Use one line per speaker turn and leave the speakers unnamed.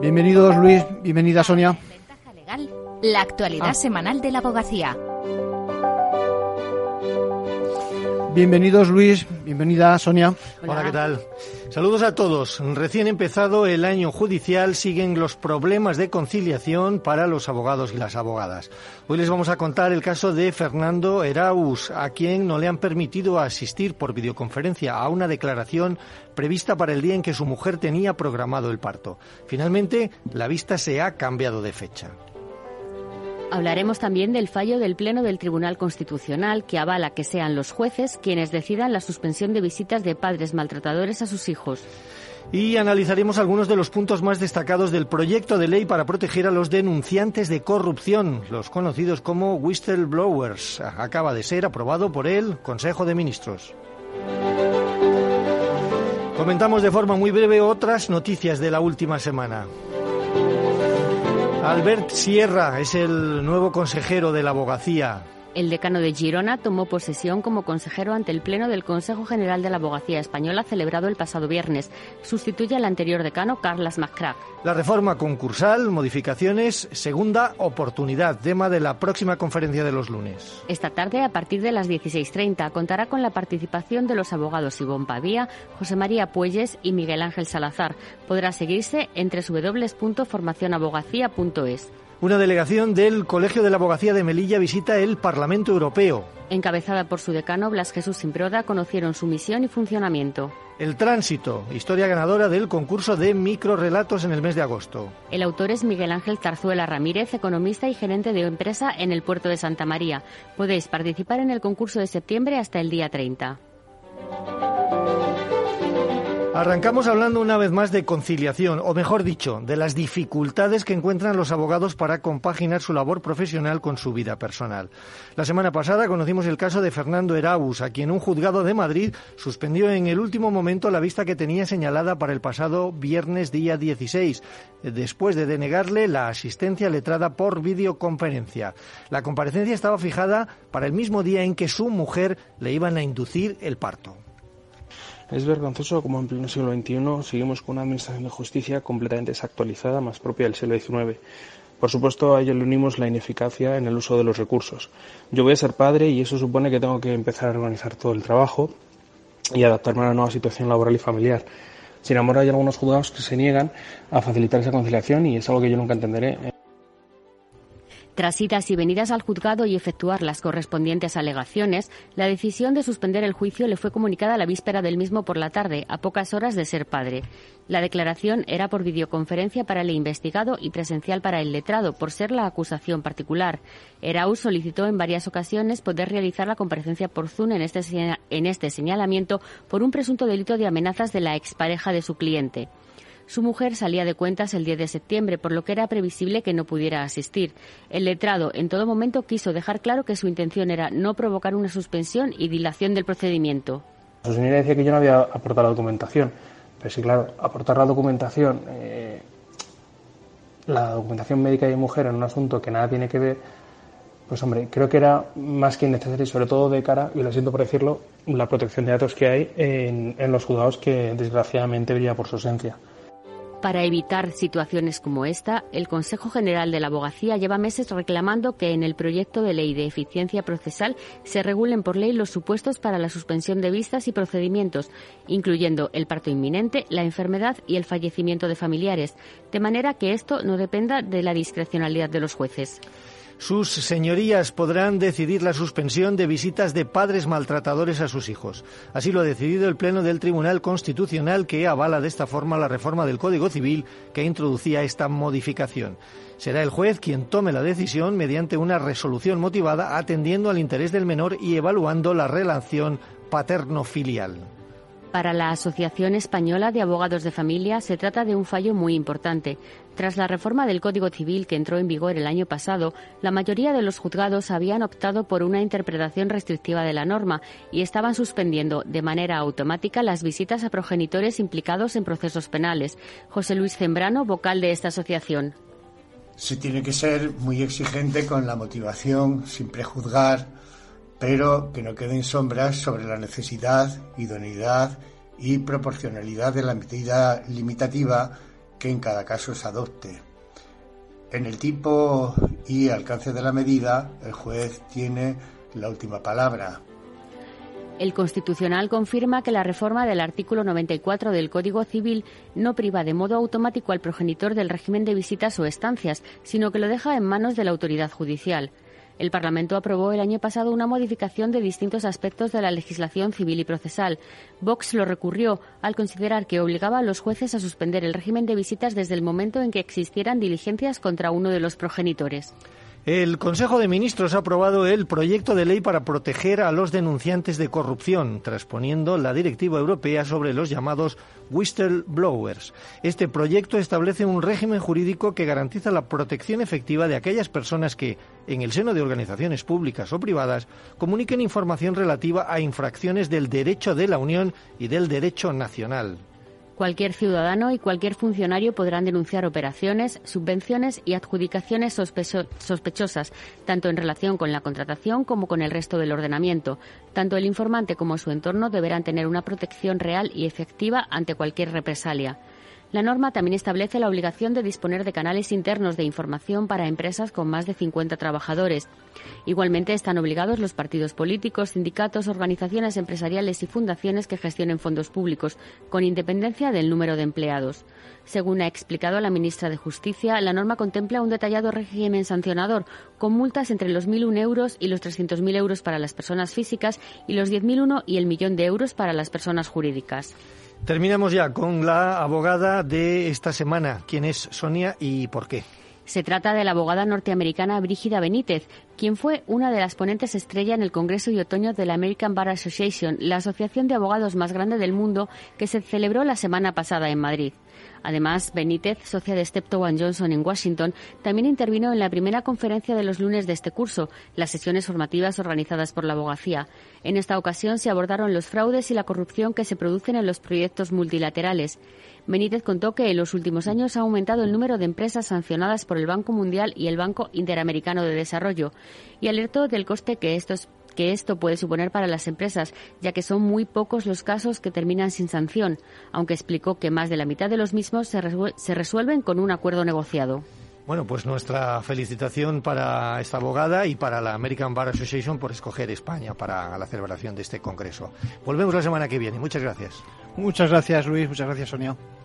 Bienvenidos Luis, bienvenida Sonia.
Ventaja legal, la actualidad
Ah.
semanal de la abogacía.
Bienvenidos Luis, bienvenida Sonia.
Hola. ¿qué tal? Saludos a todos. Recién empezado el año judicial siguen los problemas de conciliación para los abogados y las abogadas. Hoy les vamos a contar el caso de Fernando Eraus, a quien no le han permitido asistir por videoconferencia a una declaración prevista para el día en que su mujer tenía programado el parto. Finalmente, la vista se ha cambiado de fecha.
Hablaremos también del fallo del Pleno del Tribunal Constitucional que avala que sean los jueces quienes decidan la suspensión de visitas de padres maltratadores a sus hijos.
Y analizaremos algunos de los puntos más destacados del proyecto de ley para proteger a los denunciantes de corrupción, los conocidos como whistleblowers. Acaba de ser aprobado por el Consejo de Ministros. Comentamos de forma muy breve otras noticias de la última semana. Albert Sierra es el nuevo consejero de la abogacía.
El decano de Girona tomó posesión como consejero ante el Pleno del Consejo General de la Abogacía Española celebrado el pasado viernes. Sustituye al anterior decano, Carlas McCrack.
La reforma concursal, modificaciones, segunda oportunidad, tema de la próxima conferencia de los lunes.
Esta tarde, a partir de las 16.30, contará con la participación de los abogados Ivonne Pavía, José María Puelles y Miguel Ángel Salazar. Podrá seguirse en www.formacionabogacía.es.
Una delegación del Colegio de la Abogacía de Melilla visita el Parlamento Europeo.
Encabezada por su decano, Blas Jesús Simbroda, conocieron su misión y funcionamiento.
El Tránsito, historia ganadora del concurso de microrelatos en el mes de agosto.
El autor es Miguel Ángel Zarzuela Ramírez, economista y gerente de empresa en el puerto de Santa María. Podéis participar en el concurso de septiembre hasta el día 30.
Arrancamos hablando una vez más de conciliación, o mejor dicho, de las dificultades que encuentran los abogados para compaginar su labor profesional con su vida personal. La semana pasada conocimos el caso de Fernando Eraus, a quien un juzgado de Madrid suspendió en el último momento la vista que tenía señalada para el pasado viernes día 16, después de denegarle la asistencia letrada por videoconferencia. La comparecencia estaba fijada para el mismo día en que su mujer le iban a inducir el parto.
Es vergonzoso como en pleno siglo XXI seguimos con una administración de justicia completamente desactualizada, más propia del siglo XIX. Por supuesto, a ello le unimos la ineficacia en el uso de los recursos. Yo voy a ser padre y eso supone que tengo que empezar a organizar todo el trabajo y adaptarme a una nueva situación laboral y familiar. Sin embargo, hay algunos juzgados que se niegan a facilitar esa conciliación y es algo que yo nunca entenderé.
Tras idas y venidas al juzgado y efectuar las correspondientes alegaciones, la decisión de suspender el juicio le fue comunicada la víspera del mismo por la tarde, a pocas horas de ser padre. La declaración era por videoconferencia para el investigado y presencial para el letrado, por ser la acusación particular. Eraus solicitó en varias ocasiones poder realizar la comparecencia por Zoom en este, en este señalamiento por un presunto delito de amenazas de la expareja de su cliente. Su mujer salía de cuentas el 10 de septiembre, por lo que era previsible que no pudiera asistir. El letrado en todo momento quiso dejar claro que su intención era no provocar una suspensión y dilación del procedimiento.
Su señoría decía que yo no había aportado la documentación, pero sí, claro, aportar la documentación, eh, la documentación médica de mujer en un asunto que nada tiene que ver, pues hombre, creo que era más que innecesario, sobre todo de cara, y lo siento por decirlo, la protección de datos que hay en, en los juzgados que desgraciadamente brilla por su ausencia.
Para evitar situaciones como esta, el Consejo General de la Abogacía lleva meses reclamando que en el proyecto de ley de eficiencia procesal se regulen por ley los supuestos para la suspensión de vistas y procedimientos, incluyendo el parto inminente, la enfermedad y el fallecimiento de familiares, de manera que esto no dependa de la discrecionalidad de los jueces.
Sus señorías podrán decidir la suspensión de visitas de padres maltratadores a sus hijos. Así lo ha decidido el Pleno del Tribunal Constitucional que avala de esta forma la reforma del Código Civil que introducía esta modificación. Será el juez quien tome la decisión mediante una resolución motivada atendiendo al interés del menor y evaluando la relación paterno-filial.
Para la Asociación Española de Abogados de Familia se trata de un fallo muy importante. Tras la reforma del Código Civil que entró en vigor el año pasado, la mayoría de los juzgados habían optado por una interpretación restrictiva de la norma y estaban suspendiendo de manera automática las visitas a progenitores implicados en procesos penales. José Luis Zembrano, vocal de esta asociación.
Se tiene que ser muy exigente con la motivación, sin prejuzgar, pero que no queden sombras sobre la necesidad, idoneidad y proporcionalidad de la medida limitativa que en cada caso se adopte. En el tipo y alcance de la medida, el juez tiene la última palabra.
El Constitucional confirma que la reforma del artículo 94 del Código Civil no priva de modo automático al progenitor del régimen de visitas o estancias, sino que lo deja en manos de la autoridad judicial. El Parlamento aprobó el año pasado una modificación de distintos aspectos de la legislación civil y procesal. Vox lo recurrió al considerar que obligaba a los jueces a suspender el régimen de visitas desde el momento en que existieran diligencias contra uno de los progenitores.
El Consejo de Ministros ha aprobado el proyecto de ley para proteger a los denunciantes de corrupción, transponiendo la Directiva Europea sobre los llamados whistleblowers. Este proyecto establece un régimen jurídico que garantiza la protección efectiva de aquellas personas que, en el seno de organizaciones públicas o privadas, comuniquen información relativa a infracciones del derecho de la Unión y del derecho nacional.
Cualquier ciudadano y cualquier funcionario podrán denunciar operaciones, subvenciones y adjudicaciones sospechosas, tanto en relación con la contratación como con el resto del ordenamiento. Tanto el informante como su entorno deberán tener una protección real y efectiva ante cualquier represalia. La norma también establece la obligación de disponer de canales internos de información para empresas con más de 50 trabajadores. Igualmente están obligados los partidos políticos, sindicatos, organizaciones empresariales y fundaciones que gestionen fondos públicos, con independencia del número de empleados. Según ha explicado la ministra de Justicia, la norma contempla un detallado régimen sancionador, con multas entre los 1.001 euros y los 300.000 euros para las personas físicas y los 10.001 y el millón de euros para las personas jurídicas.
Terminamos ya con la abogada de esta semana. ¿Quién es Sonia y por qué?
Se trata de la abogada norteamericana Brígida Benítez, quien fue una de las ponentes estrella en el Congreso de Otoño de la American Bar Association, la asociación de abogados más grande del mundo que se celebró la semana pasada en Madrid. Además, Benítez, socia de Steptoe Johnson en Washington, también intervino en la primera conferencia de los lunes de este curso, las sesiones formativas organizadas por la abogacía. En esta ocasión se abordaron los fraudes y la corrupción que se producen en los proyectos multilaterales. Benítez contó que en los últimos años ha aumentado el número de empresas sancionadas por el Banco Mundial y el Banco Interamericano de Desarrollo y alertó del coste que estos que esto puede suponer para las empresas, ya que son muy pocos los casos que terminan sin sanción, aunque explicó que más de la mitad de los mismos se, resuelven con un acuerdo negociado.
Bueno, pues nuestra felicitación para esta abogada y para la American Bar Association por escoger España para la celebración de este congreso. Volvemos la semana que viene. Muchas gracias.
Muchas gracias, Luis. Muchas gracias, Sonia.